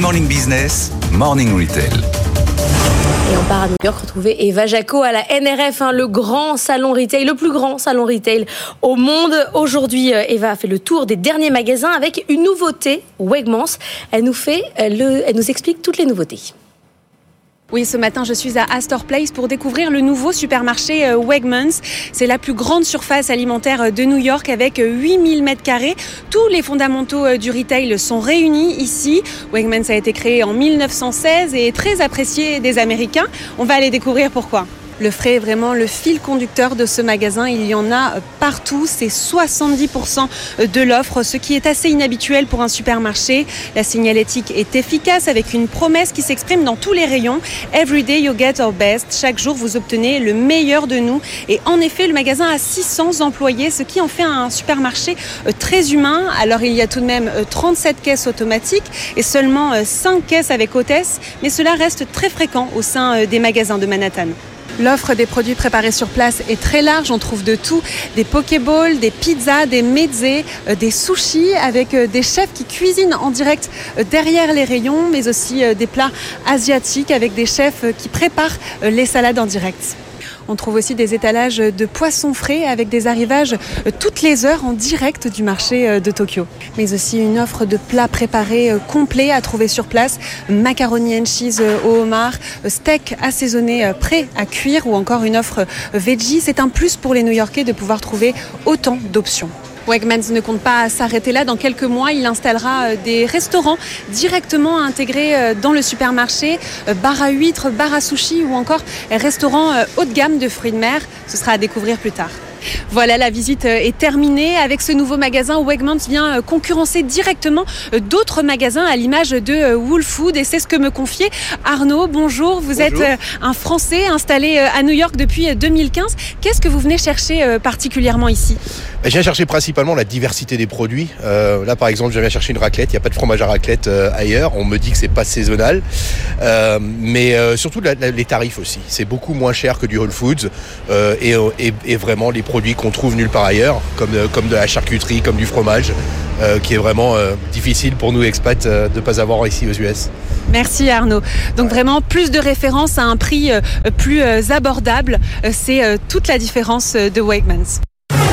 Morning Business, Morning Retail. Et on part à New York retrouver Eva Jaco à la NRF, hein, le grand salon retail, le plus grand salon retail au monde. Aujourd'hui, euh, Eva a fait le tour des derniers magasins avec une nouveauté, Wegmans. Elle nous fait, le, elle nous explique toutes les nouveautés. Oui, ce matin, je suis à Astor Place pour découvrir le nouveau supermarché euh, Wegmans. C'est la plus grande surface alimentaire euh, de New York avec 8000 mètres carrés. Tous les fondamentaux euh, du retail sont réunis ici. Wegmans a été créé en 1916 et est très apprécié des Américains. On va aller découvrir pourquoi. Le frais est vraiment le fil conducteur de ce magasin. Il y en a partout. C'est 70% de l'offre, ce qui est assez inhabituel pour un supermarché. La signalétique est efficace avec une promesse qui s'exprime dans tous les rayons. Every day you get our best. Chaque jour, vous obtenez le meilleur de nous. Et en effet, le magasin a 600 employés, ce qui en fait un supermarché euh, très humain. Alors, il y a tout de même 37 euh, caisses automatiques et seulement 5 euh, caisses avec hôtesse. Mais cela reste très fréquent au sein des magasins de Manhattan. L'offre des produits préparés sur place est très large. On trouve de tout des pokéballs, des pizzas, des mezzés, euh, des sushis avec euh, des chefs qui cuisinent en direct euh, derrière les rayons, mais aussi des plats asiatiques avec des chefs qui préparent les salades en direct. On trouve aussi des étalages de poissons frais avec des arrivages euh, toutes les heures en direct du marché euh, de Tokyo. Mais aussi une offre de plats préparés euh, complets à trouver sur place. Macaroni and cheese au homard, steak assaisonné prêt à cuire ou encore une offre veggie. C'est un plus pour les New-Yorkais de pouvoir trouver autant d'options. Wegmans ne compte pas s'arrêter là. Dans quelques mois, il installera euh, des restaurants directement intégrés euh, dans le supermarché, euh, bar à huîtres, bar à sushi ou encore restaurant haut de gamme de fruits de mer. Ce sera à découvrir plus tard. Voilà, la visite est terminée. Avec ce nouveau magasin, Wegmans vient concurrencer directement d'autres magasins à l'image de Wool Food. Et c'est ce que me confiait Arnaud. Bonjour, vous êtes un Français installé à New York depuis 2015. Qu'est-ce que vous venez chercher particulièrement ici? Je viens chercher principalement la diversité des produits. Euh, là, par exemple, je viens chercher une raclette. Il n'y a pas de fromage à raclette euh, ailleurs. On me dit que c'est pas saisonnal, euh, mais surtout les tarifs aussi. C'est beaucoup moins cher que du Whole Foods et, vraiment les produits qu'on trouve nulle part ailleurs, comme comme de la charcuterie, comme du fromage, qui est vraiment difficile pour nous expats de ne pas avoir ici aux US. Merci Arnaud. Donc vraiment plus de références à un prix plus abordable, c'est toute la différence de Wegmans.